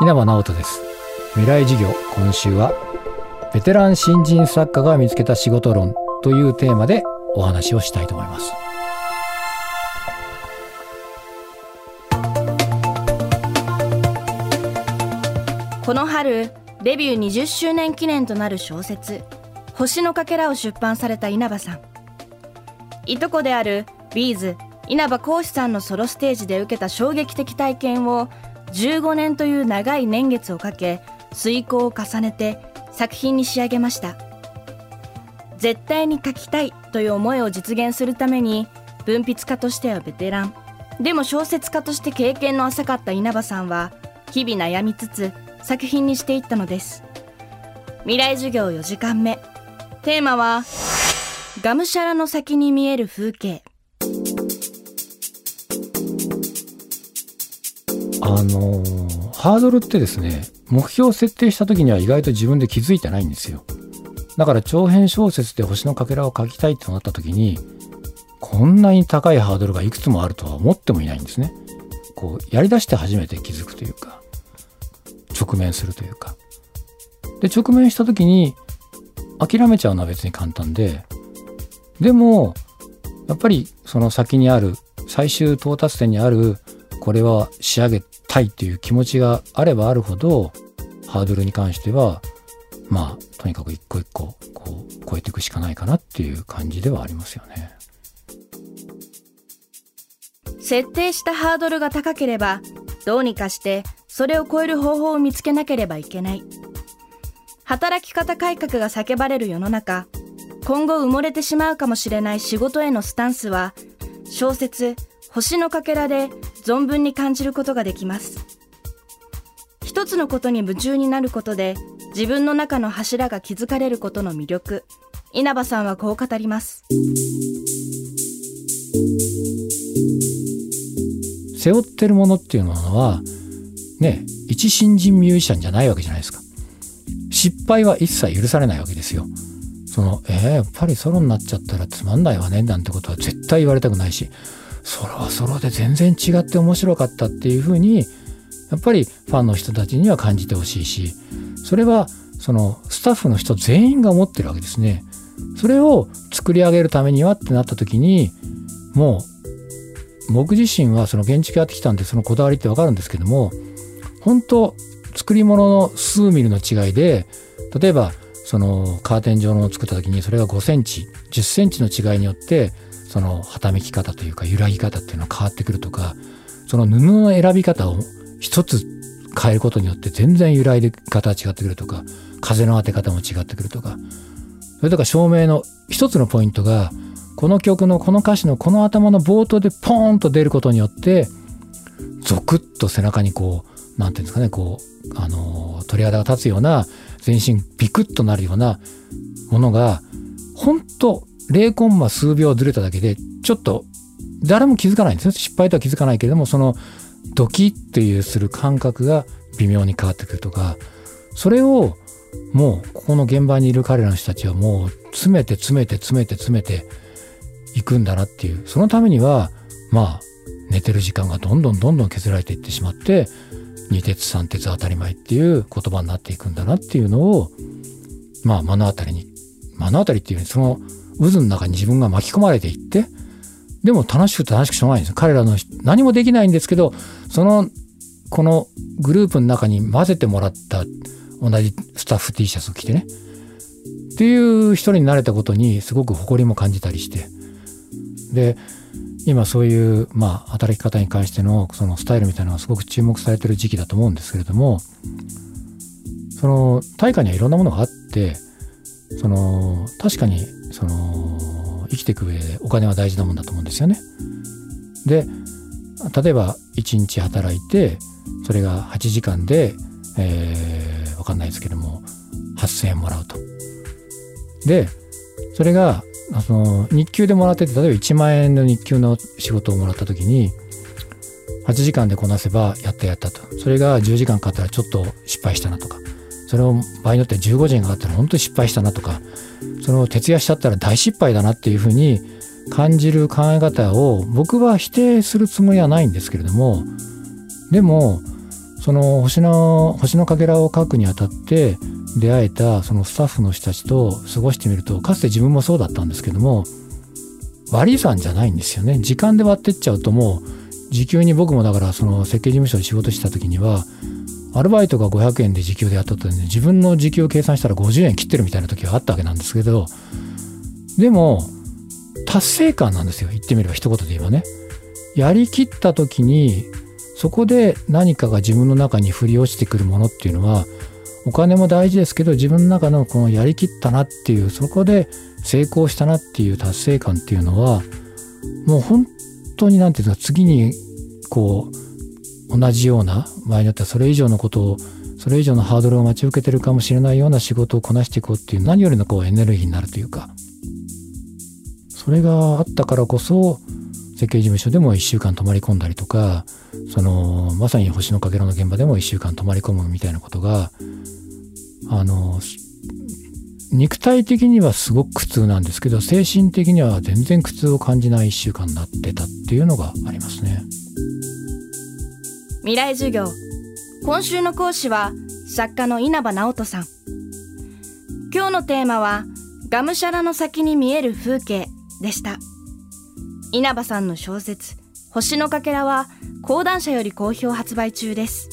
稲葉直人です。未来事業今週はベテラン新人作家が見つけた仕事論というテーマでお話をしたいと思います。この春デビュー20周年記念となる小説「星のかけら」を出版された稲葉さん。いとこであるビーズ稲葉浩志さんのソロステージで受けた衝撃的体験を15年という長い年月をかけ遂行を重ねて作品に仕上げました。絶対に書きたいという思いを実現するために文筆家としてはベテラン。でも小説家として経験の浅かった稲葉さんは日々悩みつつ作品にしていったのです。未来授業4時間目。テーマはがむしゃらの先に見える風景。あのー、ハードルってですね目標を設定した時には意外と自分で気づいてないんですよ。だから長編小説で星のかけらを書きたいってなった時にこんなに高いハードルがいくつもあるとは思ってもいないんですね。こうやりだして初めて気づくというか直面するというか。で直面した時に諦めちゃうのは別に簡単ででもやっぱりその先にある最終到達点にあるこれは仕上げたいっていう気持ちがあればあるほどハードルに関してはまあとにかく一個一個こう超えていくしかないかなっていう感じではありますよね。設定したハードルが高ければどうにかしてそれを超える方法を見つけなければいけない働き方改革が叫ばれる世の中今後埋もれてしまうかもしれない仕事へのスタンスは小説「星のかけら」で存分に感じることができます。一つのことに夢中になることで自分の中の柱が築かれることの魅力。稲葉さんはこう語ります。背負ってるものっていうのはね一新人ミュージシャンじゃないわけじゃないですか。失敗は一切許されないわけですよ。そのえー、やっぱりソロになっちゃったらつまんないわねなんてことは絶対言われたくないしソロはソロで全然違って面白かったっていうふうにやっぱりファンの人たちには感じてほしいしそれはそのスタッフの人全員が思ってるわけですね。それを作り上げるためにはってなった時にもう僕自身はその建築やってきたんでそのこだわりってわかるんですけども本当作り物の数ミリの違いで例えばそのカーテン状のを作った時にそれが5センチ10センチの違いによってそのはためき方というか揺らぎ方っていうのは変わってくるとかその布の選び方を一つ変えることによって全然揺らいで方が違ってくるとか風の当て方も違ってくるとか。それとか照明の一つのポイントがこの曲のこの歌詞のこの頭の冒頭でポーンと出ることによってゾクッと背中にこう何て言うんですかねこうあの鳥肌が立つような全身ビクッとなるようなものが本当0コンマ数秒ずれただけで、ちょっと誰も気づかないんですよ。失敗とは気づかないけれども、そのドキッていうする感覚が微妙に変わってくるとか、それをもうここの現場にいる彼らの人たちはもう詰めて詰めて詰めて詰めていくんだなっていう。そのためには、まあ、寝てる時間がどんどんどんどん削られていってしまって、二鉄三鉄当たり前っていう言葉になっていくんだなっていうのを、まあ目の当たりに、目の当たりっていうその渦の中に自分が巻き込まれていって、でも楽しくて楽しくしょうがないんです。彼らの何もできないんですけど、その、このグループの中に混ぜてもらった同じスタッフ T シャツを着てね。っていう人になれたことにすごく誇りも感じたりして。で、今そういう、まあ、働き方に関してのそのスタイルみたいなのがすごく注目されてる時期だと思うんですけれども、その、大会にはいろんなものがあって、その、確かにその生きていく上でお金は大事なもんだと思うんですよね。で例えば1日働いてそれが8時間で、えー、分かんないですけども8,000円もらうと。でそれがその日給でもらってて例えば1万円の日給の仕事をもらった時に8時間でこなせばやったやったとそれが10時間かかったらちょっと失敗したなとかそれを場合によって15時間かかったら本当に失敗したなとかその徹夜しちゃったら大失敗だなっていうふうに感じる考え方を僕は否定するつもりはないんですけれどもでもその星の星のかけらを書くにあたって出会えたそのスタッフの人たちと過ごしてみるとかつて自分もそうだったんですけども割り算じゃないんですよね。時間で割ってっちゃうともう時給に僕もだからその設計事務所で仕事した時にはアルバイトが500円で時給でやったとね自分の時給を計算したら50円切ってるみたいな時があったわけなんですけどでも達成感なんですよ。言ってみれば一言で言えばね。やりきった時にそこで何かが自分の中に降り落ちてくるものっていうのはお金も大事ですけど自分の中のこのやりきったなっていうそこで成功したなっていう達成感っていうのはもう本当に何て言うか次にこう同じような場合によってはそれ以上のことをそれ以上のハードルを待ち受けてるかもしれないような仕事をこなしていこうっていう何よりのこうエネルギーになるというか。それがあったからこそ設計事務所でも1週間泊まり込んだりとかそのまさに星のかけらの現場でも1週間泊まり込むみたいなことがあの肉体的にはすごく苦痛なんですけど精神的には全然苦痛を感じない1週間になってたっていうのがありますね。未来授業。今週の講師は作家の稲葉直人さん。今日のテーマはがむしゃらの先に見える風景でした。稲葉さんの小説星のかけらは講談社より好評発売中です。